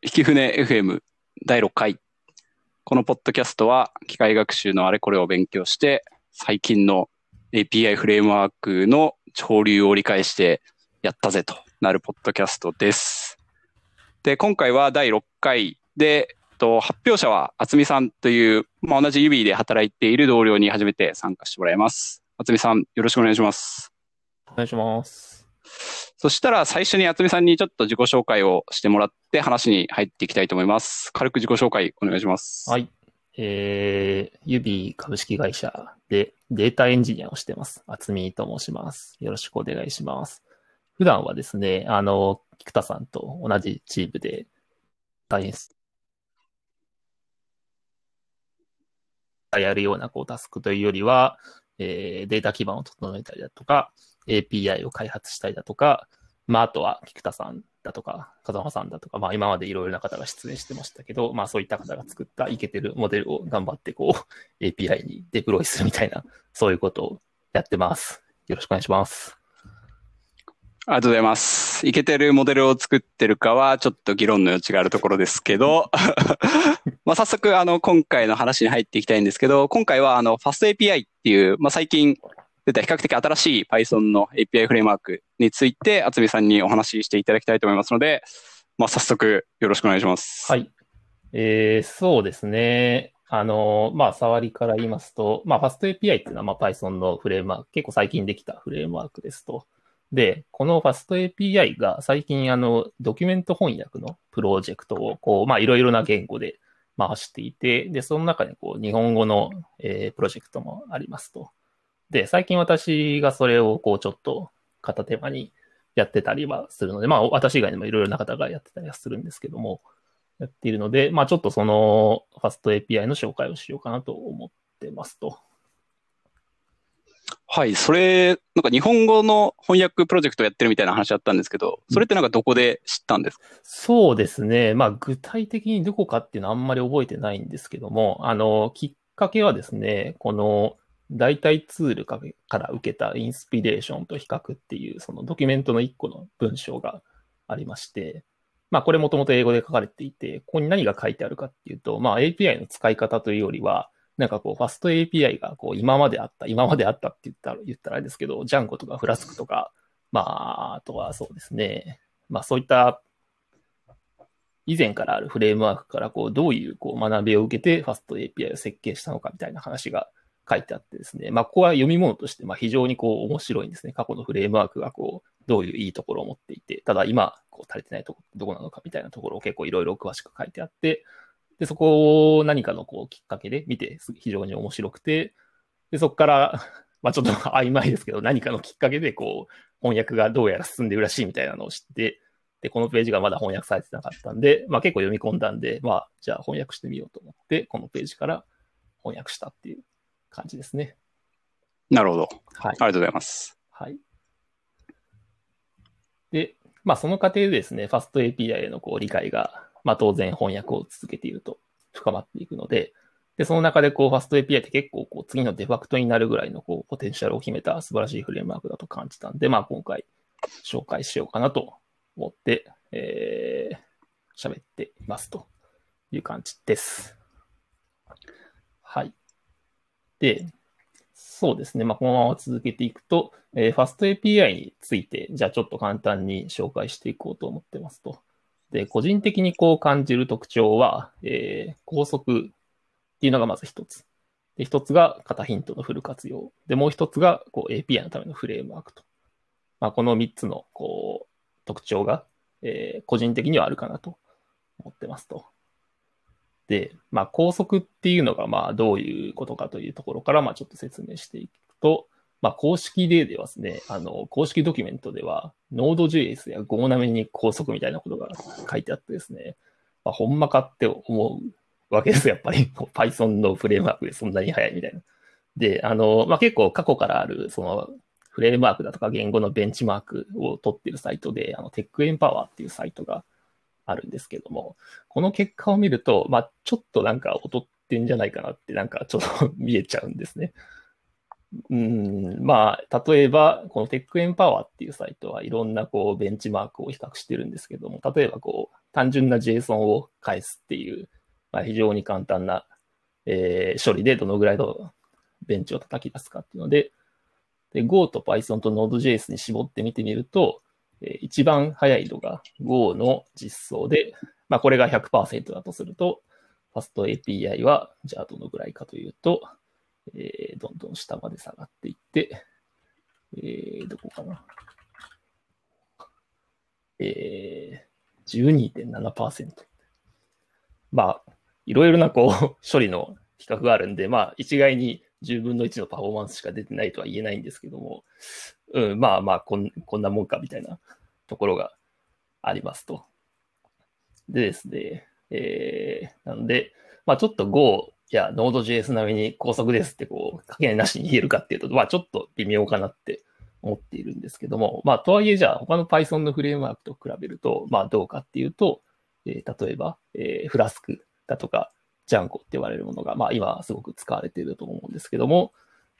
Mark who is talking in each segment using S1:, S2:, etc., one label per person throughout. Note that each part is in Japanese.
S1: 引き船 FM 第6回。このポッドキャストは機械学習のあれこれを勉強して、最近の API フレームワークの潮流を理解してやったぜとなるポッドキャストです。で、今回は第6回で、と発表者は厚美さんという、まあ、同じ指で働いている同僚に初めて参加してもらいます。厚美さん、よろしくお願いします。
S2: お願いします。
S1: そしたら最初に厚美さんにちょっと自己紹介をしてもらって話に入っていきたいと思います。軽く自己紹介お願いします。
S2: はい。えー、ユビ株式会社でデータエンジニアをしてます。厚みと申します。よろしくお願いします。普段はですね、あの、菊田さんと同じチームで大変やるようなこうタスクというよりは、えーデータ基盤を整えたりだとか、API を開発したりだとか、まあ、あとは菊田さんだとか、風間さんだとか、まあ、今までいろいろな方が出演してましたけど、まあ、そういった方が作ったイケてるモデルを頑張ってこう、API にデプロイするみたいな、そういうことをやってます。よろしくお願いします。
S1: ありがとうございます。いけてるモデルを作ってるかは、ちょっと議論の余地があるところですけど、まあ早速、あの、今回の話に入っていきたいんですけど、今回は、あの、FastAPI っていう、まあ最近出た比較的新しい Python の API フレームワークについて、厚美さんにお話ししていただきたいと思いますので、まあ早速、よろしくお願いします。
S2: はい。えー、そうですね。あの、まあ、触りから言いますと、まあ、FastAPI っていうのは、まあ、Python のフレームワーク、結構最近できたフレームワークですと。で、この FastAPI が最近、あの、ドキュメント翻訳のプロジェクトを、こう、まあ、いろいろな言語で回していて、で、その中で、こう、日本語の、えープロジェクトもありますと。で、最近私がそれを、こう、ちょっと片手間にやってたりはするので、まあ、私以外にもいろいろな方がやってたりはするんですけども、やっているので、まあちょっとその FastAPI の紹介をしようかなと思ってますと。
S1: はい。それ、なんか日本語の翻訳プロジェクトやってるみたいな話あったんですけど、それってなんかどこで知ったんですか？
S2: そうですね。まあ具体的にどこかっていうのはあんまり覚えてないんですけども、あの、きっかけはですね、この代替ツールから受けたインスピレーションと比較っていう、そのドキュメントの一個の文章がありまして、まあこれもともと英語で書かれていて、ここに何が書いてあるかっていうと、まあ API の使い方というよりは、なんかこう、ファスト API がこう、今まであった、今まであったって言ったら、言ったらあれですけど、ジャンゴとかフラスクとか、まあ、あとはそうですね。まあそういった、以前からあるフレームワークからこう、どういうこう、学びを受けて、ファスト API を設計したのかみたいな話が書いてあってですね。まあここは読み物として、まあ非常にこう、面白いんですね。過去のフレームワークがこう、どういういいところを持っていて、ただ今、こう、足りてないとこ、どこなのかみたいなところを結構いろいろ詳しく書いてあって、で、そこを何かのこうきっかけで見て非常に面白くて、で、そこから、まちょっと 曖昧ですけど、何かのきっかけでこう、翻訳がどうやら進んでるらしいみたいなのを知って、で、このページがまだ翻訳されてなかったんで、まあ結構読み込んだんで、まあじゃあ翻訳してみようと思って、このページから翻訳したっていう感じですね。
S1: なるほど。
S2: はい
S1: あ。りがとうございます。
S2: はい。で、まあその過程でですね、FastAPI へのこう理解が、まあ当然翻訳を続けていると深まっていくので、で、その中でこう FastAPI って結構こう次のデファクトになるぐらいのこうポテンシャルを秘めた素晴らしいフレームワークだと感じたんで、まあ今回紹介しようかなと思って、えー、喋っていますという感じです。はい。で、そうですね。まあ、このまま続けていくと、えー、FastAPI について、じゃあちょっと簡単に紹介していこうと思ってますと。で、個人的にこう感じる特徴は、えー、高速っていうのがまず一つ。で、一つが型ヒントのフル活用。で、もう一つがこう API のためのフレームワークと。まあ、この三つのこう特徴が、えー、個人的にはあるかなと思ってますと。で、まあ、高速っていうのが、まあ、どういうことかというところから、まあ、ちょっと説明していくと、まあ、公式例ではですね、あの、公式ドキュメントでは、Node.js や Go 並みに高速みたいなことが書いてあってですね、まあ、ほんまかって思うわけです、やっぱり。Python のフレームワークでそんなに速いみたいな。で、あの、まあ、結構過去からある、その、フレームワークだとか言語のベンチマークを取ってるサイトで、あの、テックエンパワーっていうサイトがあるんですけども、この結果を見ると、まあ、ちょっとなんか劣ってんじゃないかなって、なんかちょっと見えちゃうんですね。うん、まあ、例えば、このテックエンパワーっていうサイトはいろんなこうベンチマークを比較してるんですけども、例えばこう、単純な JSON を返すっていう、まあ、非常に簡単な、えー処理でどのぐらいのベンチを叩き出すかっていうので、で Go と Python と Node.js に絞って見てみると、え一番早いのが Go の実装で、まあ、これが100%だとすると、FastAPI は、じゃあどのぐらいかというと、えーどんどん下まで下がっていって、えーどこかな。えー、12.7%。まあ、いろいろなこう、処理の比較があるんで、まあ、一概に10分の1のパフォーマンスしか出てないとは言えないんですけども、うん、まあまあこん、こんなもんかみたいなところがありますと。でですね、えー、なので、まあちょっと Go や Node.js 並みに高速ですってこう、かけなしに言えるかっていうと、まあちょっと微妙かなって思っているんですけども、まあとはいえじゃあ他の Python のフレームワークと比べると、まあどうかっていうと、えー例えば、えーフラスクだとか、ジャンゴって言われるものが、まあ今すごく使われていると思うんですけども、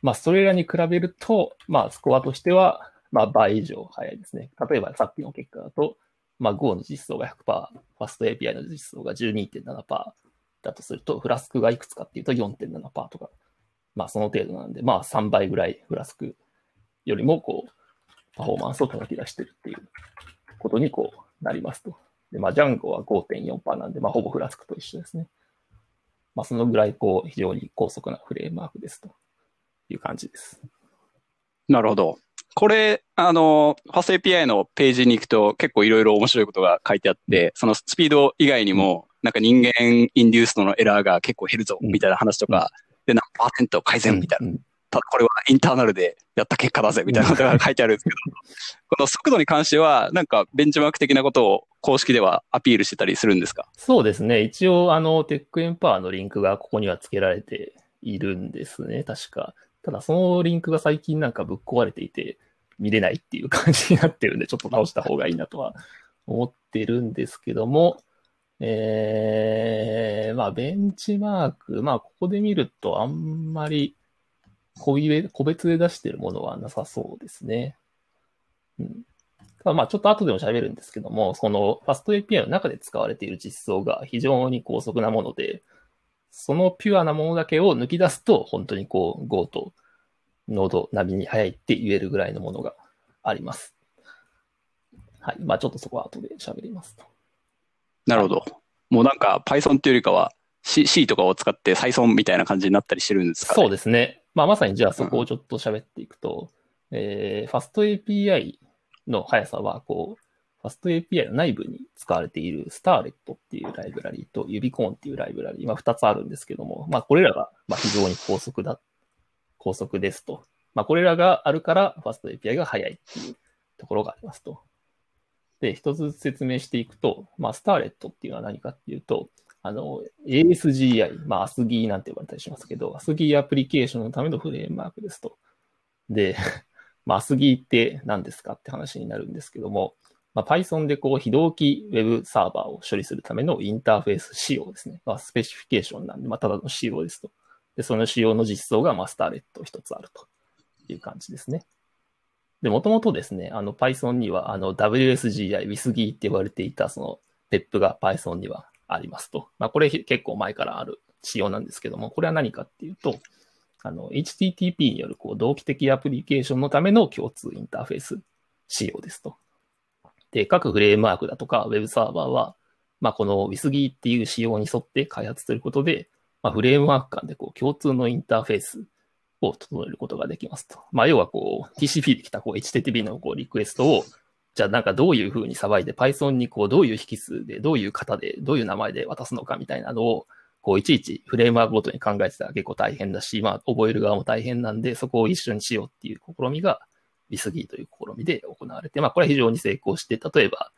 S2: まあそれらに比べると、まあスコアとしては、まあ倍以上早いですね。例えばさっきの結果だと、まあ Go の実装が100%、FastAPI の実装が12.7%だとすると、フラスクがいくつかっていうと4.7%とか、まあその程度なんで、まあ3倍ぐらいフラスクよりもこう、パフォーマンスを叩き出してるっていうことにこうなりますと。で、まあ、ジャンゴは5.4%なんで、まあ、ほぼフラスクと一緒ですね。まあ、そのぐらい、こう、非常に高速なフレームワークですという感じです。
S1: なるほど。これ、あの、FastAPI のページに行くと結構いろいろ面白いことが書いてあって、そのスピード以外にも、なんか人間インデューストのエラーが結構減るぞ、
S2: うん
S1: みたいな話とか、で、何パーセント改善みたいな。
S2: うん
S1: ただこれはインターナルでやった結果だぜ、みたいなことが書いてあるんですけど、この速度に関しては、なんかベンチマーク的なことを公式ではアピールしてたりするんですか？
S2: そうですね。一応、あの、テックエンパワーのリンクがここには付けられているんですね。確か。ただ、そのリンクが最近なんかぶっ壊れていて、見れないっていう感じになってるんで、ちょっと直した方がいいなとは思ってるんですけども、えー、まあ、ベンチマーク、まあ、ここで見るとあんまり個別で出してるものはなさそうですね。うん。ただまあちょっと後でも喋るんですけども、その FastAPI の中で使われている実装が非常に高速なもので、そのピュアなものだけを抜き出すと、本当にこう Go と Node 並みに速いって言えるぐらいのものがあります。はい。まあちょっとそこは後で喋りますと。
S1: なるほど。もうなんか Python っていうよりかは C, C とかを使って Python みたいな感じになったりしてるんですかね？
S2: そうですね。まあまさにじゃあそこをちょっと喋っていくと、えー、FastAPI の速さは、こう、FastAPI の内部に使われている Starlet っていうライブラリと Ubicorn っていうライブラリ、まあ2つあるんですけども、まあこれらがまあ非常に高速だ、高速ですと。まあこれらがあるから FastAPI が速いっていうところがありますと。で、一つずつ説明していくと、まあ Starlet っていうのは何かっていうと、あの、ASGI、まあ ASGI なんて呼ばれたりしますけど、ASGI アプリケーションのためのフレームワークですと。で、まあ ASGI って何ですかって話になるんですけども、まあ、Python でこう非同期 Web サーバーを処理するためのインターフェース仕様ですね。まあ、スペシフィケーションなんで、まあ、ただの仕様ですと。で、その仕様の実装がマスターレット一つあるという感じですね。で、もともとですね、あの Python にはあの WSGI、WSGI って呼ばれていたその PEP が Python にはありますと。まあ、これ結構前からある仕様なんですけども、これは何かっていうと、あの、HTTP によるこう同期的アプリケーションのための共通インターフェース仕様ですと。で、各フレームワークだとか Web サーバーは、まあ、この WISG っていう仕様に沿って開発することで、まあ、フレームワーク間でこう共通のインターフェースを整えることができますと。まあ、要はこう TCP で来たこう HTTP のこうリクエストを、じゃあなんかどういう風にさばいて Python にこうどういう引数で、どういう型で、どういう名前で渡すのかみたいなのを、こういちいちフレームワークごとに考えてたら結構大変だし、まあ覚える側も大変なんで、そこを一緒にしようっていう試みが WISGI という試みで行われて、まあこれは非常に成功して、例えば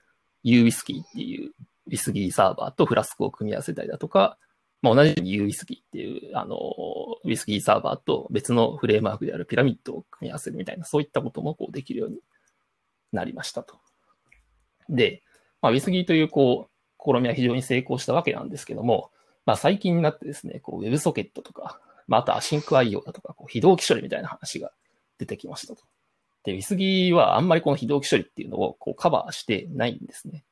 S2: UWISGI っていう WISGI サーバーとフラスクを組み合わせたりだとか、まあ、同じように UWISGI っていう、あの、WISGI サーバーと別のフレームワークであるピラミッドを組み合わせるみたいな、そういったこともこうできるようになりましたと。で、まあ、WISGI というこう、試みは非常に成功したわけなんですけども、まあ、最近になってですね、こう WebSocket とか、まあ、あとアシンク IO だとか、こう非同期処理みたいな話が出てきましたと。で、WISGI はあんまりこの非同期処理っていうのをこうカバーしてないんですね。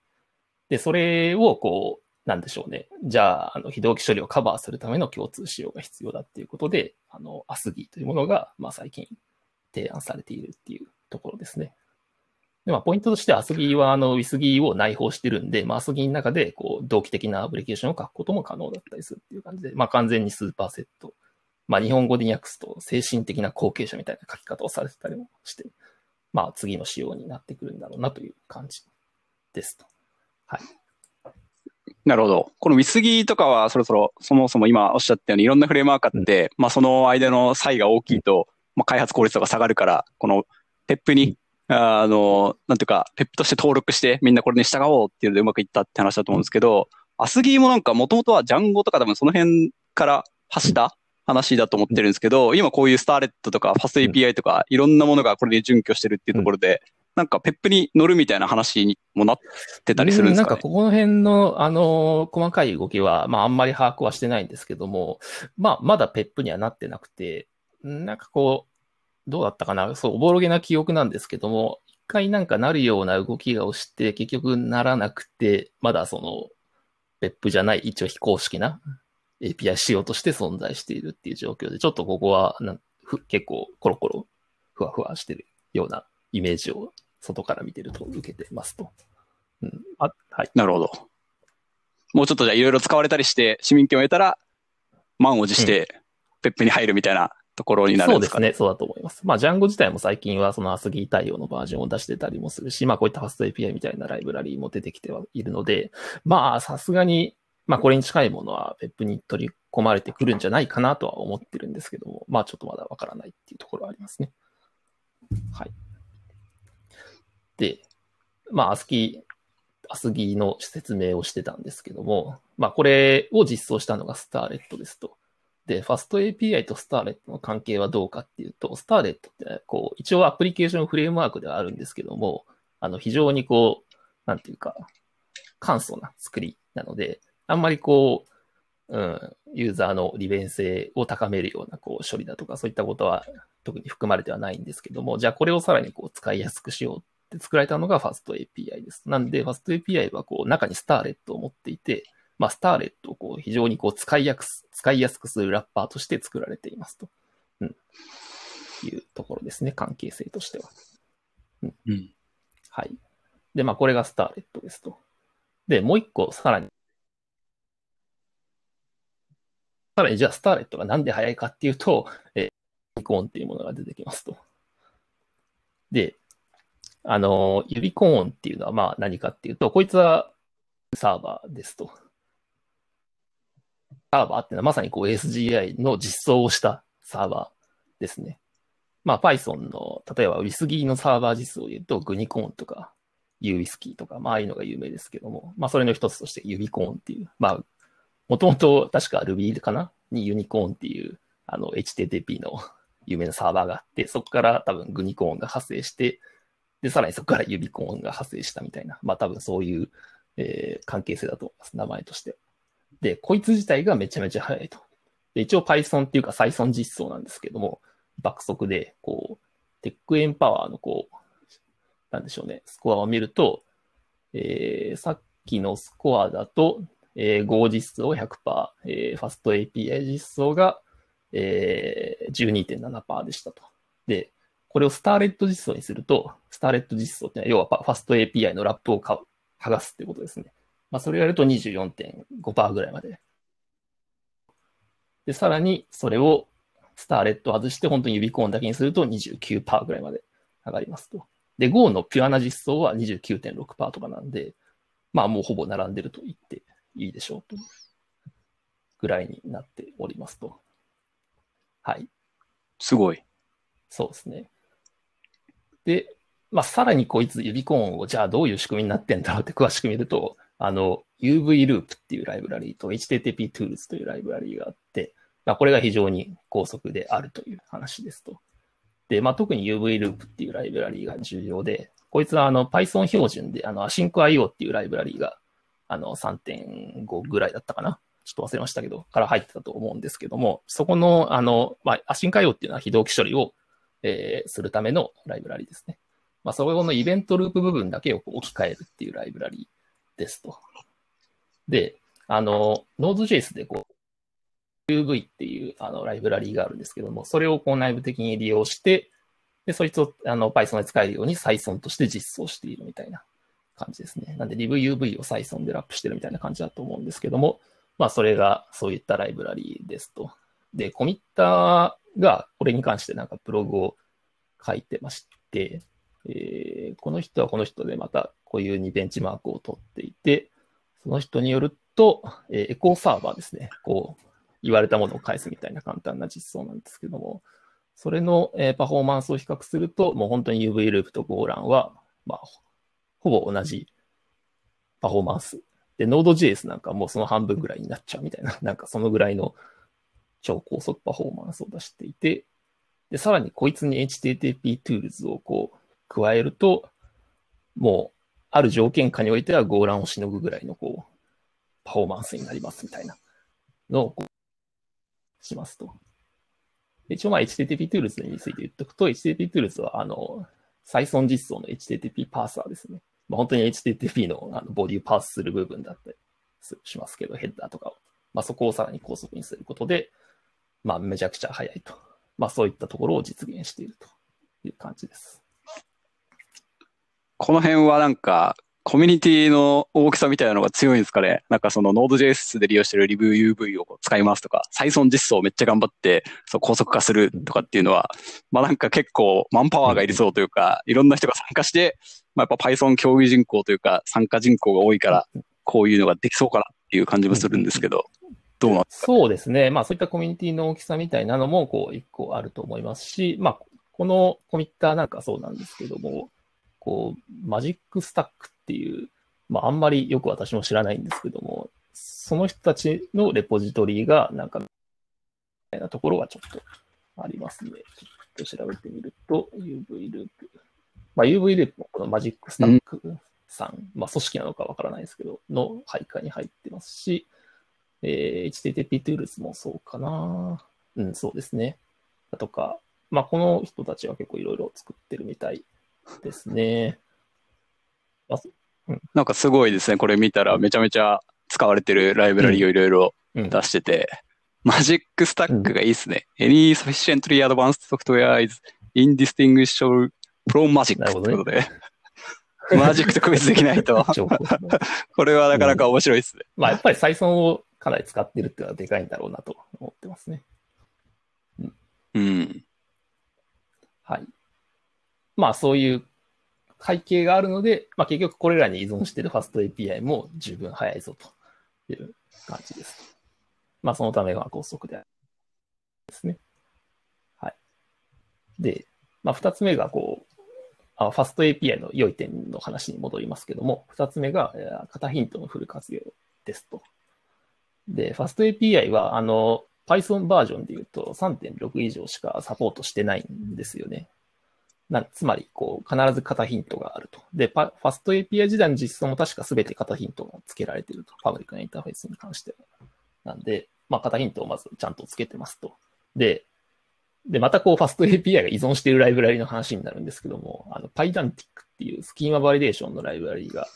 S2: で、それをこう、なんでしょうね。じゃあ、あの、非同期処理をカバーするための共通仕様が必要だっていうことで、あの、アスギーというものが、まあ最近提案されているっていうところですね。で、まあ、ポイントとしてアスギーは、あの、ウィスギーを内包してるんで、まあ、アスギーの中で、こう、同期的なアプリケーションを書くことも可能だったりするっていう感じで、まあ、完全にスーパーセット。まあ、日本語で訳すと、精神的な後継者みたいな書き方をされてたりもして、まあ、次の仕様になってくるんだろうなという感じですと。はい。
S1: なるほど。このウィスギーとかはそろそろそもそも今おっしゃったようにいろんなフレームワークあって、うん、まあその間の差異が大きいと、まあ開発効率とか下がるから、この PEP に、あの、なんていうか、 PEP として登録してみんなこれに従おうっていうのでうまくいったって話だと思うんですけど、 ASGI もなんかもともとは Django とか多分その辺から発した話だと思ってるんですけど、今こういうスターレットとかファスト API とかいろんなものがこれで準拠してるっていうところで、なんか PEP に載るみたいな話にもなってたりするんですか、ね、
S2: なんかここの辺の、あの、細かい動きは、まああんまり把握はしてないんですけども、まあまだペップにはなってなくて、なんかこう、どうだったかな？そう、おぼろげな記憶なんですけども、一回なんかなるような動きが押して、結局ならなくて、まだその、ペップじゃない一応非公式な API 仕様として存在しているっていう状況で、ちょっとここはな結構コロコロふわふわしてるようなイメージを外から見てると受けてますと。
S1: うん。あ、はい。なるほど。もうちょっとじゃあいろいろ使われたりして、市民権を得たら、満を持して、ペップに入るみたいなところになるんですか、
S2: ね、そうですね。そうだと思います。まあ、ジャンゴ自体も最近はそのアスギー対応のバージョンを出してたりもするし、まあ、こういったファスト API みたいなライブラリーも出てきてはいるので、まあ、さすがに、まあ、これに近いものはペップに取り込まれてくるんじゃないかなとは思ってるんですけども、まあ、ちょっとまだわからないっていうところはありますね。はい。で、まあ、アスキー、アスギーの説明をしてたんですけども、まあ、これを実装したのがスターレットですと。で、ファスト API とスターレットの関係はどうかっていうと、スターレットって、こう、一応アプリケーションフレームワークではあるんですけども、あの、非常にこう、なんていうか、簡素な作りなので、あんまりこう、うん、ユーザーの利便性を高めるようなこう処理だとか、そういったことは特に含まれてはないんですけども、じゃあこれをさらにこう使いやすくしようって作られたのがファスト API です。なんで、ファスト API はこう中にスターレットを持っていて、まあ、スターレットをこう非常にこう使いやす使いやすくするラッパーとして作られていますと。うん。いうところですね、関係性としては。
S1: うん。うん、
S2: はい。で、まあ、これがスターレットですと。で、もう一個、さらに、さらに、じゃあ、スターレットがなんで速いかっていうと、えー、イコーンっていうものが出てきますと。で、あの、ユビコーンっていうのはまあ何かっていうと、こいつはサーバーですと。サーバーっていうのはまさにこう SGI の実装をしたサーバーですね。まあ Python の、例えば WISGI のサーバー実装を言うと、グニコーンとか UWISKI とか、まあああいうのが有名ですけども、まあそれの一つとしてユビコーンっていう、まあ、もともと確か Ruby かな？にユニコーンっていうあの HTTP の有名なサーバーがあって、そこから多分グニコーンが派生して、で、さらにそこから指コーンが派生したみたいな、まあ多分そういう、えー、関係性だと思います。名前として。で、こいつ自体がめちゃめちゃ速いと。で、一応 Python っていうか Python 実装なんですけども、爆速で、こう、テックエンパワーのこう、なんでしょうね、スコアを見ると、えー、さっきのスコアだと、えー、Go 実装100%、えー、ファスト API 実装が、えー、12.7%でしたと。で、これをスターレット実装にすると、スターレット実装って要はファスト API のラップを剥がすってことですね。まあ、それをやると24.5%ぐらいまで。で、さらにそれをスターレット外して本当に指コーンだけにすると29%ぐらいまで上がりますと。で、Go のピュアな実装は29.6%とかなんで、まあもうほぼ並んでると言っていいでしょうと。ぐらいになっておりますと。はい。
S1: すごい。
S2: そうですね。で、まあ、さらにこいつ指コーンをじゃあどういう仕組みになってんだろうって詳しく見ると、あの、UV ループっていうライブラリーと HTTP Tools というライブラリーがあって、まあ、これが非常に高速であるという話ですと。で、まあ、特に UV ループっていうライブラリーが重要で、こいつはあの Python 標準であの AsyncIO っていうライブラリーがあの3.5ぐらいだったかな。ちょっと忘れましたけど、から入ってたと思うんですけども、そこのあの、まあ、AsyncIO っていうのは非同期処理をえー、するためのライブラリですね。まあ、そこのイベントループ部分だけを置き換えるっていうライブラリですと。で、あの、Node.js でこう、UV っていうあのライブラリーがあるんですけども、それをこう内部的に利用して、で、そいつをあの Python で使えるように Python として実装しているみたいな感じですね。なんで LibUV を Python でラップしてるみたいな感じだと思うんですけども、まあそれがそういったライブラリーですと。で、コミッターがこれに関してなんかブログを書いてまして、えー、この人はこの人でまたこういうにベンチマークを取っていて、その人によると、えー、エコーサーバーですね。こう、言われたものを返すみたいな簡単な実装なんですけども、それの、えー、パフォーマンスを比較すると、もう本当に UV ループと Go ランは、まあ、ほぼ同じパフォーマンス。で、Node.js なんかもうその半分ぐらいになっちゃうみたいな、なんかそのぐらいの超高速パフォーマンスを出していて、で、さらにこいつに HTTP Tools をこう、加えると、もう、ある条件下においては Go ランをしのぐぐらいのこう、パフォーマンスになりますみたいなのをしますと。一応まあ HTTP Tools について言っておくと、HTTP Tools はあの、再存実装の HTTP パーサーですね。まあ、本当に HTTP のあのボディをパースする部分だったりしますけど、ヘッダーとかを。まあ、そこをさらに高速にすることで、まあ、めちゃくちゃ速いと。まあ、そういったところを実現しているという感じです。
S1: この辺はなんか、コミュニティの大きさみたいなのが強いんですかね。なんかその Node.js で利用してる LibUV を使いますとか、再存実装めっちゃ頑張って、そう高速化するとかっていうのは、まあなんか結構マンパワーがいりそうというか、いろんな人が参加して、まあやっぱ Python 競技人口というか参加人口が多いから、こういうのができそうかなっていう感じもするんですけど、どうなんです
S2: か？そうですね。まあそういったコミュニティの大きさみたいなのも、こう一個あると思いますし、まあこのコミッターなんかそうなんですけども、こう、マジックスタックっていう、まあ、あんまりよく私も知らないんですけども、その人たちのレポジトリが、なんか、みたいなところがちょっとありますね。ちょっと調べてみると、UV ループ。まあ、UV ループもこのマジックスタックさん、んまあ、組織なのかわからないですけど、の配下に入ってますし、えー、HTTP Tools もそうかな。うん、そうですね。だとか、まあ、この人たちは結構いろいろ作ってるみたいですね。
S1: あなんかすごいですね。これ見たらめちゃめちゃ使われてるライブラリをいろいろ出してて、うんうん、マジックスタックがいいですね。うん、Any sufficiently advanced software is indistinguishable from magic ということで。マジックと区別できないと。これはなかなか面白いですね。
S2: まあやっぱり採算をかなり使ってるっていうのはでかいんだろうなと思ってますね。
S1: うん。
S2: はい。まあそういう背景があるので、まあ、結局これらに依存しているファスト API も十分早いぞという感じです。まあ、そのためが高速であるですね。はい。で、まあ、二つ目がこう、あファスト API の良い点の話に戻りますけども、二つ目が、型ヒントのフル活用ですと。で、ファスト API は、あの、Python バージョンで言うと3.6以上しかサポートしてないんですよね。なつまり、こう、必ず型ヒントがあると。で、ファスト API 時代の実装も確か全て型ヒントが付けられていると。パブリックなインターフェースに関しては。なんで、まあ、型ヒントをまずちゃんと付けてますと。で、で、またこう、ファスト API が依存しているライブラリの話になるんですけども、あの、 Pydantic っていうスキーマバリデーションのライブラリが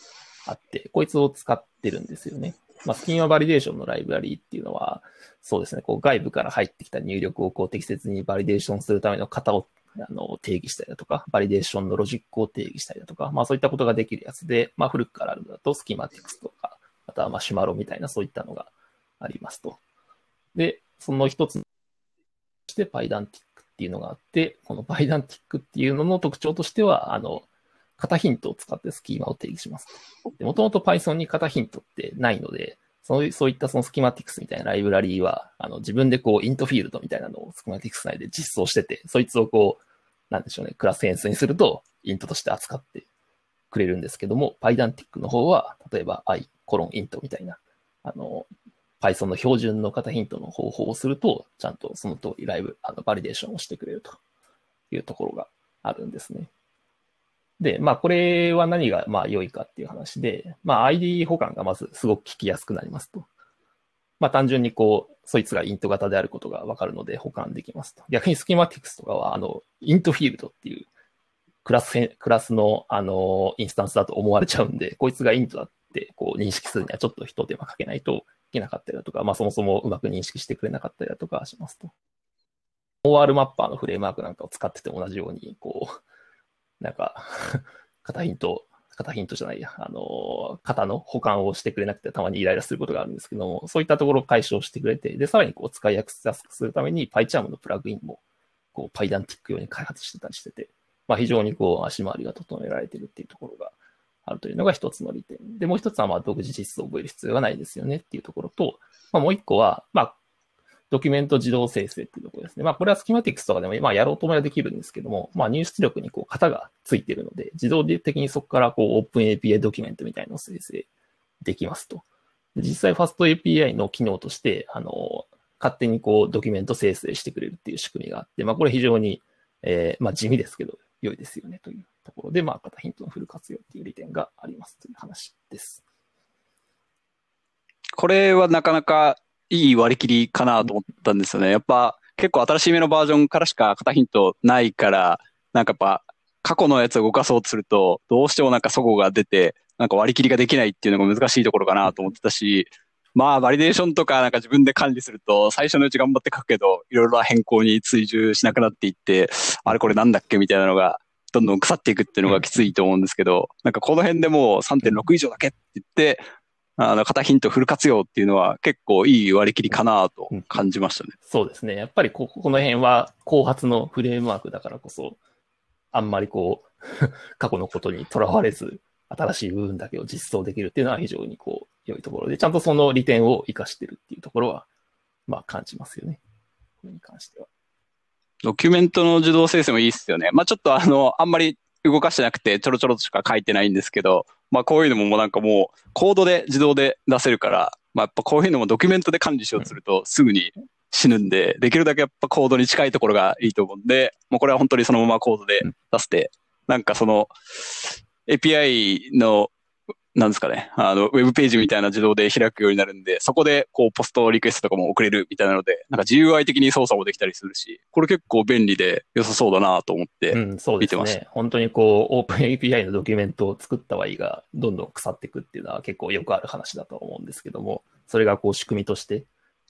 S2: あって、こいつを使ってるんですよね。まあ、スキーマバリデーションのライブラリっていうのは、そうですね、こう外部から入ってきた入力をこう適切にバリデーションするための型をあの、定義したりだとか、バリデーションのロジックを定義したりだとか、まあそういったことができるやつで、まあ古くからあるのだと、 Schematics とか、または Marshmallow みたいなそういったのがありますと。で、その一つとして Pydantic っていうのがあって、この Pydantic っていうのの特徴としては、あの、型ヒントを使ってスキーマを定義します。もともと Python に型ヒントってないので、そういうそういったその Schematics みたいなライブラリーは、あの自分でこう IntField みたいなのを Schematics 内で実装してて、そいつをこう、なんでしょうね、クラス変数にするとイントとして扱ってくれるんですけども、PyDantic の方は、例えば i コロンイントみたいな、あの、Python の標準の型ヒントの方法をすると、ちゃんとその通りライブ、あの、バリデーションをしてくれるというところがあるんですね。で、まあ、これは何が、まあ、良いかっていう話で、まあ、ID 保管がまずすごく聞きやすくなりますと。まあ、単純にこう、そいつがイント型であることがわかるので保管できますと。逆にスキマティクスとかは、あの、イントフィールドっていうクラス、クラスの、あの、インスタンスだと思われちゃうんで、こいつがイントだ、ってこう認識するにはちょっと一手間かけないといけなかったりだとか、まあそもそもうまく認識してくれなかったりだとかしますと。OR マッパーのフレームワークなんかを使ってて同じように、こう、なんか型ヒント、型ヒントじゃないや、あの、型の保管をしてくれなくてたまにイライラすることがあるんですけども、そういったところを解消してくれて、で、さらにこう使いやすくするために PyCharm のプラグインも、こう PyDantic 用に開発してたりしてて、まあ非常にこう足回りが整えられてるっていうところがあるというのが一つの利点。で、もう一つはまあ独自実装を覚える必要がないですよねっていうところと、まあもう一個は、まあドキュメント自動生成っていうところですね。まあ、これはスキマティクスとかでも、まあ、やろうと思えばできるんですけども、まあ、入出力にこう、型がついているので、自動的にそこからこう、オープン API ドキュメントみたいなのを生成できますと。実際、ファスト API の機能として、あの、勝手にこう、ドキュメント生成してくれるっていう仕組みがあって、まあ、これ非常に、えー、まあ、地味ですけど、良いですよねというところで、まあ、型ヒントのフル活用っていう利点がありますという話です。
S1: これはなかなかいい割り切りかなと思ったんですよね。やっぱ結構新しい目のバージョンからしか型ヒントないから、なんかやっぱ過去のやつを動かそうとすると、どうしてもなんか齟齬が出て、なんか割り切りができないっていうのが難しいところかなと思ってたし、まあ、バリデーションとかなんか自分で管理すると、最初のうち頑張って書くけど、いろいろ変更に追従しなくなっていって、あれこれなんだっけみたいなのが、どんどん腐っていくっていうのがきついと思うんですけど、なんかこの辺でもう3.6以上だけって言って、あの、型ヒントフル活用っていうのは結構いい割り切りかなと感じましたね、
S2: うん。そうですね。やっぱりこ、この辺は後発のフレームワークだからこそ、あんまりこう、過去のことにとらわれず、新しい部分だけを実装できるっていうのは非常にこう、良いところで、ちゃんとその利点を活かしてるっていうところは、まあ感じますよね。これに関しては。
S1: ドキュメントの自動生成もいいっすよね。まあちょっとあの、あんまり動かしてなくて、ちょろちょろとしか書いてないんですけど、まあこういうのももうなんかもうコードで自動で出せるから、まあやっぱこういうのもドキュメントで管理しようとするとすぐに死ぬんで、できるだけやっぱコードに近いところがいいと思うんで、もうこれは本当にそのままコードで出して、なんかその API のなんですかね、あの、ウェブページみたいな自動で開くようになるんで、そこで、こう、ポストリクエストとかも送れるみたいなので、なんか GUI 的に操作もできたりするし、これ結構便利で良さそうだなと思って見てました。うん、そうですね。
S2: 本当にこう、オープン API のドキュメントを作ったはいいが、どんどん腐っていくっていうのは結構よくある話だと思うんですけども、それがこう、仕組みとして、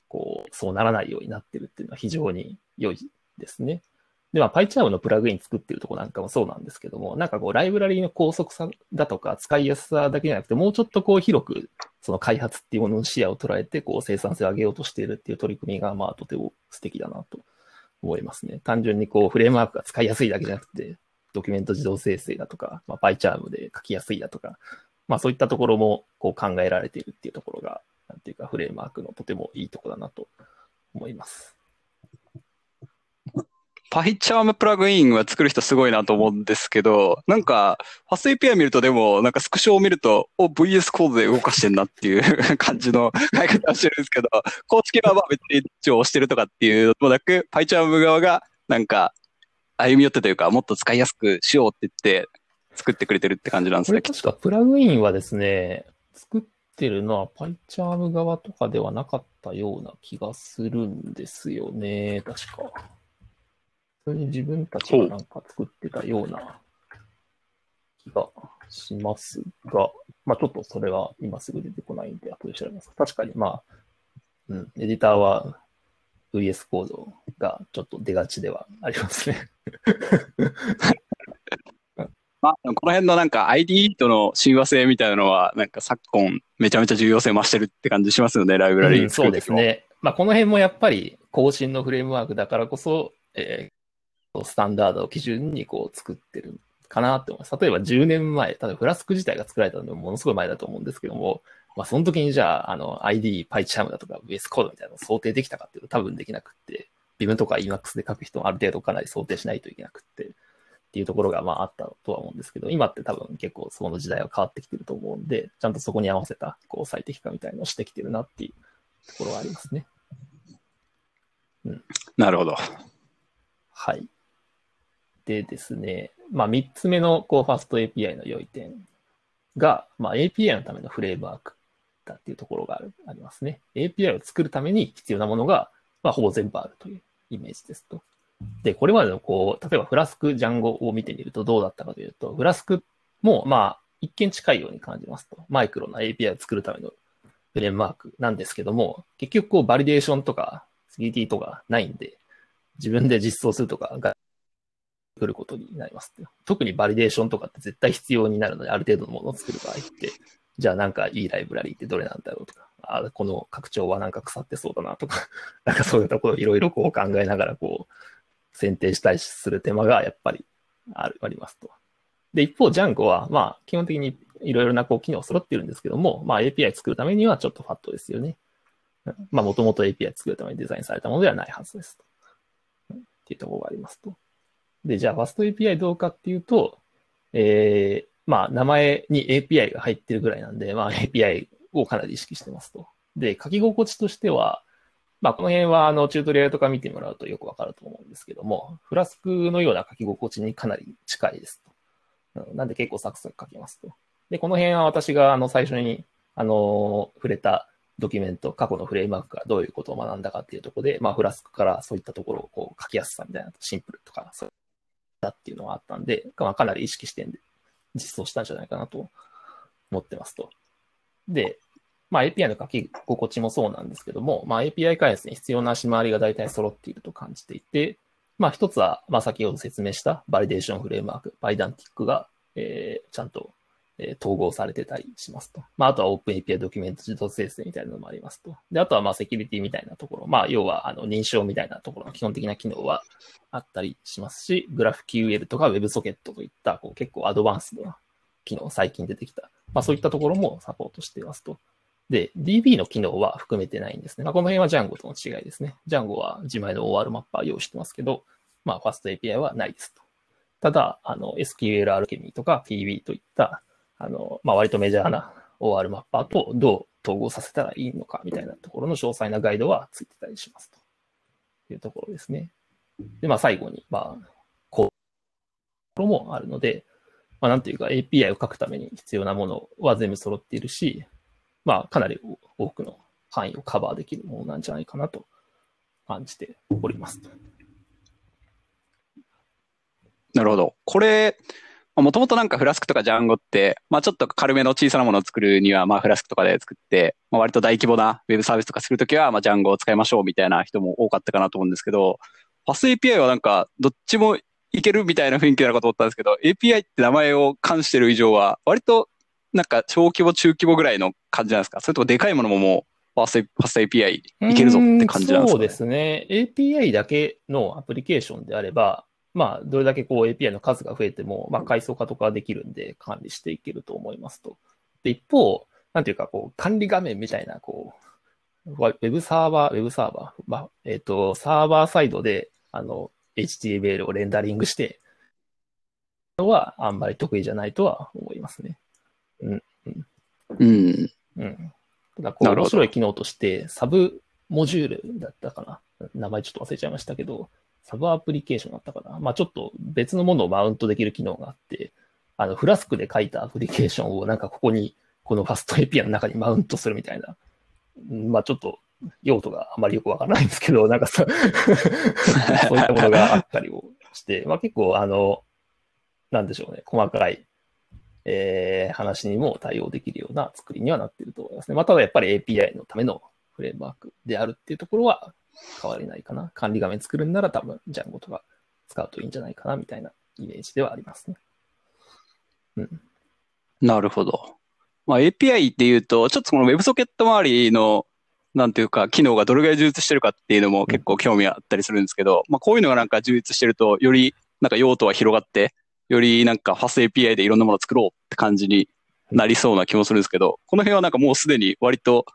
S2: こう、そうならないようになってるっていうのは非常に良いですね。で、まあ、PyCharm のプラグイン作ってるとこなんかもそうなんですけども、なんかこう、ライブラリーの高速さだとか、使いやすさだけじゃなくて、もうちょっとこう、広く、その開発っていうものの視野を捉えて、こう、生産性を上げようとしているっていう取り組みが、まあ、とても素敵だなと思いますね。単純にこう、フレームワークが使いやすいだけじゃなくて、ドキュメント自動生成だとか、まあ、PyCharm で書きやすいだとか、まあ、そういったところも、こう、考えられているっていうところが、なんていうか、フレームワークのとてもいいとこだなと思います。
S1: PyCharm プラグインは作る人すごいなと思うんですけど、なんか、ファスト API 見るとでも、なんかスクショを見ると、お、VS コードで動かしてんなっていう 感じの書き方をしてるんですけど、公式はまあ別に一応押してるとかっていうのもなく、PyCharm 側がなんか、歩み寄ってというか、もっと使いやすくしようって言って、作ってくれてるって感じなんですね。
S2: 確かプラグインはですね、作ってるのは PyCharm 側とかではなかったような気がするんですよね、確か。普通に自分たちがなんか作ってたような気がしますが、まあちょっとそれは今すぐ出てこないんで、後で調べます。確かにまあ、うん、エディターは VS コードがちょっと出がちではありますね
S1: まあ、この辺のなんか ID との親和性みたいなのは、なんか昨今めちゃめちゃ重要性増してるって感じしますよね、ライブラリー、うん、
S2: そうですね。まあこの辺もやっぱり更新のフレームワークだからこそ、えー、スタンダードを基準にこう作ってるかなって思います。例えば10年前、例えばフラスク自体が作られたのもものすごい前だと思うんですけども、まあその時にじゃあ、あの ID、PyCharm だとか VS コードみたいなのを想定できたかっていうと多分できなくって、Vim とか Emacs で書く人もある程度かなり想定しないといけなくって、っていうところがまああったとは思うんですけど、今って多分結構その時代は変わってきてると思うんで、ちゃんとそこに合わせたこう最適化みたいのをしてきてるなっていうところはありますね。
S1: うん。なるほど。
S2: はい。でですね、まあ、3つ目のこうファスト API の良い点が、まあ、API のためのフレームワークだっていうところがあるありますね。API を作るために必要なものが、まあ、ほぼ全部あるというイメージですと。で、これまでのこう、例えば Flask、Django を見てみるとどうだったかというと、 Flask も、まあ、一見近いように感じますと。マイクロな API を作るためのフレームワークなんですけども、結局こうバリデーションとか 3D とかないんで、自分で実装するとかが来ることになります。特にバリデーションとかって絶対必要になるので、ある程度のものを作る場合って、じゃあなんかいいライブラリーってどれなんだろうとか、あこの拡張はなんか腐ってそうだなとか、なんかそういったことをいろいろこう考えながらこう、選定したりする手間がやっぱりあるありますと。で、一方、ジャンゴは、まあ、基本的にいろいろなこう機能揃ってるんですけども、まあ API 作るためにはちょっとファットですよね。まあ、もともと API 作るためにデザインされたものではないはずですと。っていうところがありますと。で、じゃあ、ファスト API どうかっていうと、えー、まあ、名前に API が入ってるぐらいなんで、まあ、API をかなり意識してますと。で、書き心地としては、まあ、この辺は、あの、チュートリアルとか見てもらうとよくわかると思うんですけども、フラスクのような書き心地にかなり近いですと。なんで結構サクサク書けますと。で、この辺は私が、あの、最初に、あの、触れたドキュメント、過去のフレームワークがどういうことを学んだかっていうところで、まあ、フラスクからそういったところをこう書きやすさみたいな、シンプルとか、そうだっていうのがあったんで、まあ、かなり意識して実装したんじゃないかなと思ってますと。で、まあ、API の書き心地もそうなんですけども、まあ、API 開発に必要な足回りが大体揃っていると感じていて、まあ、一つは、まあ、先ほど説明したバリデーションフレームワーク、 Pydantic が、えー、ちゃんとえ統合されてたりしますと。まあ、あとは OpenAPI ドキュメント自動生成みたいなのもありますと。で、あとはまあセキュリティみたいなところ。まあ、要はあの認証みたいなところの基本的な機能はあったりしますし、GraphQL とか WebSocket といったこう結構アドバンスな機能、最近出てきた。まあ、そういったところもサポートしていますと。で、DB の機能は含めてないんですね。まあ、この辺は Django との違いですね。Django は自前の OR マッパー用意してますけど、まあ、FastAPI はないですと。ただ、あの、SQL アルケミーとか PB といったあの、まあ、割とメジャーな OR マッパーとどう統合させたらいいのかみたいなところの詳細なガイドはついてたりしますというところですね。で、まあ、最後に、まあ、こう、ところもあるので、まあ、なんていうか API を書くために必要なものは全部揃っているし、まあ、かなり多くの範囲をカバーできるものなんじゃないかなと感じております
S1: なるほど。これ、もともとなんかフラスクとかジャンゴって、まあちょっと軽めの小さなものを作るには、まあフラスクとかで作って、まあ割と大規模なウェブサービスとかするときは、まあジャンゴを使いましょうみたいな人も多かったかなと思うんですけど、ファス API はなんかどっちもいけるみたいな雰囲気なのかと思ったんですけど、API って名前を冠してる以上は、割となんか小規模、中規模ぐらいの感じなんですか？それともでかいものももう、ファース API いけるぞって感じなんですか、ね、
S2: そうですね。API だけのアプリケーションであれば、まあ、どれだけこう API の数が増えても、まあ、階層化とかできるんで管理していけると思いますと。で、一方、なんていうか、こう、管理画面みたいな、こう、ウェブサーバー、ウェブサーバー、まあ、えっ、ー、と、サーバーサイドで、あの、HTML をレンダリングして、のはあんまり得意じゃないとは思いますね。うん。
S1: うん。
S2: うん。ただ、こう、面白い機能として、サブモジュールだったかな。名前ちょっと忘れちゃいましたけど、サブアプリケーションだったかな。まあちょっと別のものをマウントできる機能があって、あの、フラスクで書いたアプリケーションをなんかここに、このファスト API の中にマウントするみたいな。まあちょっと用途があまりよくわからないんですけど、なんかさ そういったものがあったりをして、まあ結構あの、なんでしょうね、細かい、えー、話にも対応できるような作りにはなっていると思いますね。まあただやっぱり API のためのフレームワークであるっていうところは変わりないかな。管理画面作るんなら多分、ジャンゴとか使うといいんじゃないかな、みたいなイメージではありますね。うん。
S1: なるほど。まあ、API っていうと、ちょっとこの WebSocket 周りの、なんていうか、機能がどれぐらい充実してるかっていうのも結構興味あったりするんですけど、うん、まあ、こういうのがなんか充実してると、よりなんか用途は広がって、よりなんかファス API でいろんなものを作ろうって感じになりそうな気もするんですけど、この辺はなんかもうすでに割と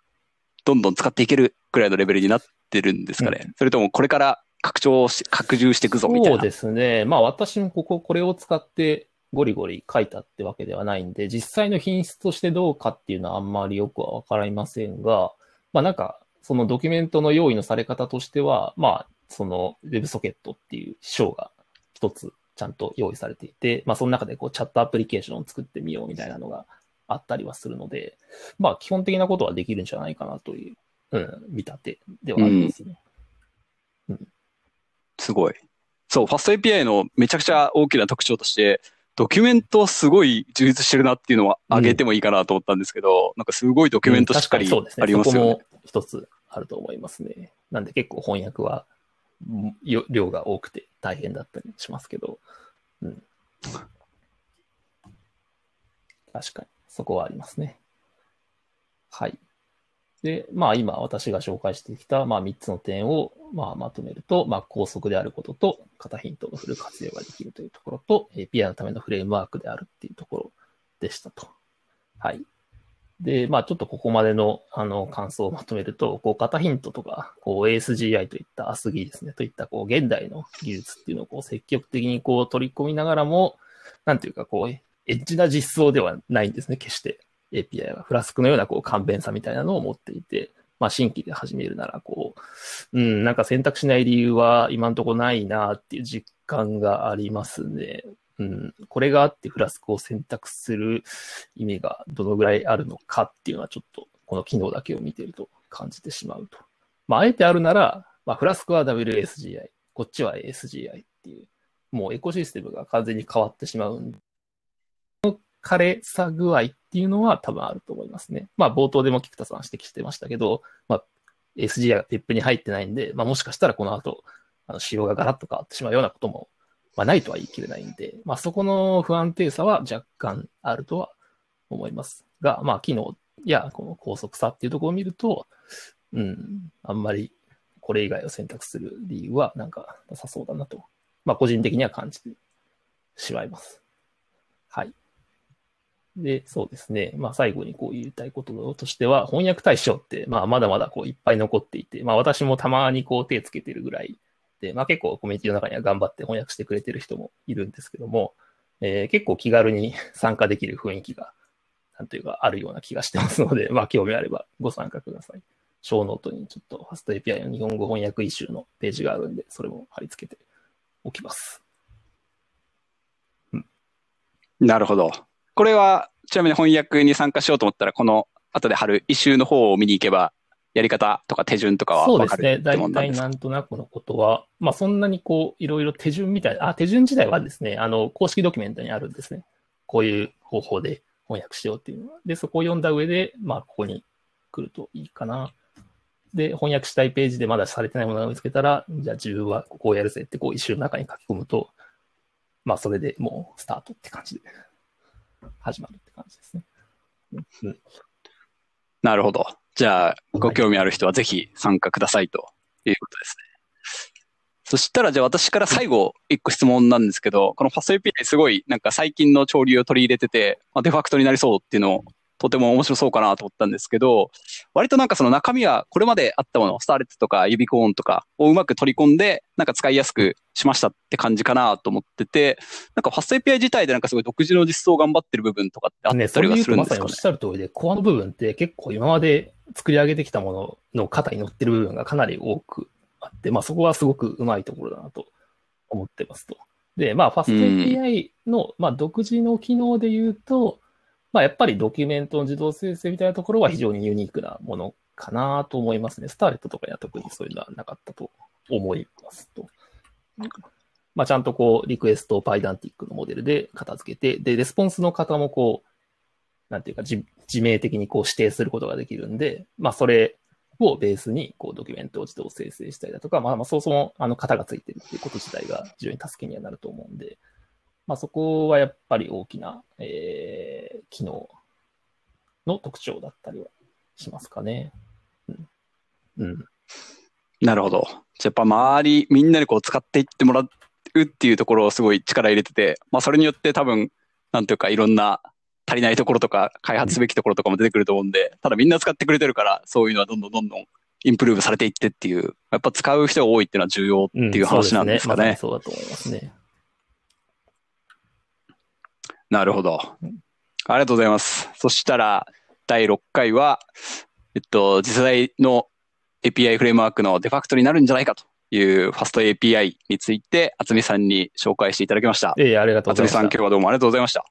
S1: どんどん使っていけるくらいのレベルになってるんですかね。うん、それともこれから拡張し、拡充していくぞみたいな。
S2: そうですね。まあ私もここ、これを使ってゴリゴリ書いたってわけではないんで、実際の品質としてどうかっていうのはあんまりよくはわかりませんが、まあなんか、そのドキュメントの用意のされ方としては、まあ、その WebSocket っていう章が一つちゃんと用意されていて、まあその中でこうチャットアプリケーションを作ってみようみたいなのがあったりはするので、まあ基本的なことはできるんじゃないかなといううん、見立てではありますね。
S1: うん。すごい。そう、ファスト API のめちゃくちゃ大きな特徴として、ドキュメントすごい充実してるなっていうのは挙げてもいいかなと思ったんですけど、なんかすごいドキュメントしっかりありますよね。
S2: そこも一つあると思いますね。なんで結構翻訳は量が多くて大変だったりしますけど、うん。確かに、そこはありますね。はい。で、まあ今私が紹介してきた、まあ3つの点を、まあ、まとめると、まあ高速であることと、型ヒントのフル活用ができるというところと、API のためのフレームワークであるっていうところでしたと。はい。で、まあちょっとここまでのあの感想をまとめると、こう型ヒントとか、こう ASGI といった ASGI ですね、といったこう現代の技術っていうのをこう積極的にこう取り込みながらも、なんていうかこう、エッジな実装ではないんですね、決して。API はフラスクのようなこう簡便さみたいなのを持っていて、まあ新規で始めるならこう、うん、なんか選択しない理由は今のとこないなっていう実感がありますね。うん、これがあってフラスクを選択する意味がどのぐらいあるのかっていうのはちょっとこの機能だけを見てると感じてしまうと。まあ、あえてあるなら、まあ、フラスクは WSGI、こっちは ASGI っていう、もうエコシステムが完全に変わってしまうんで、枯れさ具合っていうのは多分あると思いますね。まあ、冒頭でも菊田さん指摘してましたけど、まあ、SGI が PEP に入ってないんで、まあ、もしかしたらこの後、あの仕様がガラッと変わってしまうようなこともまあ、ないとは言い切れないんで、まあ、そこの不安定さは若干あるとは思いますが、まあ、機能やこの高速さっていうところを見ると、うん、あんまりこれ以外を選択する理由はなんかなさそうだなと、まあ、個人的には感じてしまいます。はい。で、そうですね。まあ、最後にこう言いたいこととしては、翻訳対象って、まあ、まだまだこういっぱい残っていて、まあ、私もたまにこう手つけてるぐらいで、まあ結構コミュニティの中には頑張って翻訳してくれてる人もいるんですけども、えー結構気軽に 参加できる雰囲気が、なんというかあるような気がしてますので、まあ興味あればご参加ください。小ノートにちょっとファスト API の日本語翻訳イシューのページがあるんで、それも貼り付けておきます。
S1: うんなるほど。これは、ちなみに翻訳に参加しようと思ったら、この後で貼る一周の方を見に行けば、やり方とか手順とかは
S2: そうですね。
S1: わかるって
S2: 大
S1: もんなんですか？
S2: 体なんとなくのことは、まあそんなにこう、いろいろ手順みたいな、あ、手順自体はですね、あの、公式ドキュメントにあるんですね。こういう方法で翻訳しようっていうのは。で、そこを読んだ上で、まあここに来るといいかな。で、翻訳したいページでまだされてないものを見つけたら、じゃあ自分はここをやるぜってこう一周の中に書き込むと、まあそれでもうスタートって感じで始まるって感じですね。うん
S1: なるほど。じゃあ、ご興味ある人はぜひ参加くださいということですね。そしたら、じゃあ私から最後、一個質問なんですけど、このファスト API すごいなんか最近の潮流を取り入れてて、まあ、デファクトになりそうっていうのをとても面白そうかなと思ったんですけど、割となんかその中身はこれまであったもの、スターレットとかユビコーンとかをうまく取り込んで、なんか使いやすくしましたって感じかなと思ってて、なんかファスト API 自体でなんかすごい独自の実装を頑張ってる部分とかってあ、ったりはするんですかねそれは
S2: まさにおっしゃる通りで、コアの部分って結構今まで作り上げてきたものの肩に乗ってる部分がかなり多くあって、まあそこはすごくうまいところだなと思ってますと。で、まあファスト API の、まあ独自の機能で言うと、まあやっぱりドキュメントの自動生成みたいなところは非常にユニークなものかなと思いますね。スターレットとかには特にそういうのはなかったと思いますと。まあ、ちゃんとこう、リクエストを Pydantic のモデルで片付けて、で、レスポンスの方もこう、なんていうか、自自明的にこう指定することができるんで、まあ、それをベースに、こう、ドキュメントを自動生成したりだとか、まあ、まあ、そもそも、あの、型がついてるっていうこと自体が非常に助けにはなると思うんで、まあ、そこはやっぱり大きな、えー、機能の特徴だったりはしますかね。うん。うん。
S1: なるほど。じゃあやっぱ周り、みんなにこう使っていってもらうっていうところをすごい力入れてて、まあそれによって多分、なんていうかいろんな足りないところとか開発すべきところとかも出てくると思うんで、ただみんな使ってくれてるから、そういうのはどんどんどんどんインプルーブされていってっていう、やっぱ使う人が多いっていうのは重要っていう話なんですかね。
S2: そうだと思いますね。
S1: なるほど。ありがとうございます。そしたら、第6回は、えっと、次世代の API フレームワークのデファクトになるんじゃないかというファスト API について、厚美さんに紹介していただきました。
S2: ええありがとうございました。
S1: 厚美さん、今日はどうもありがとうございました。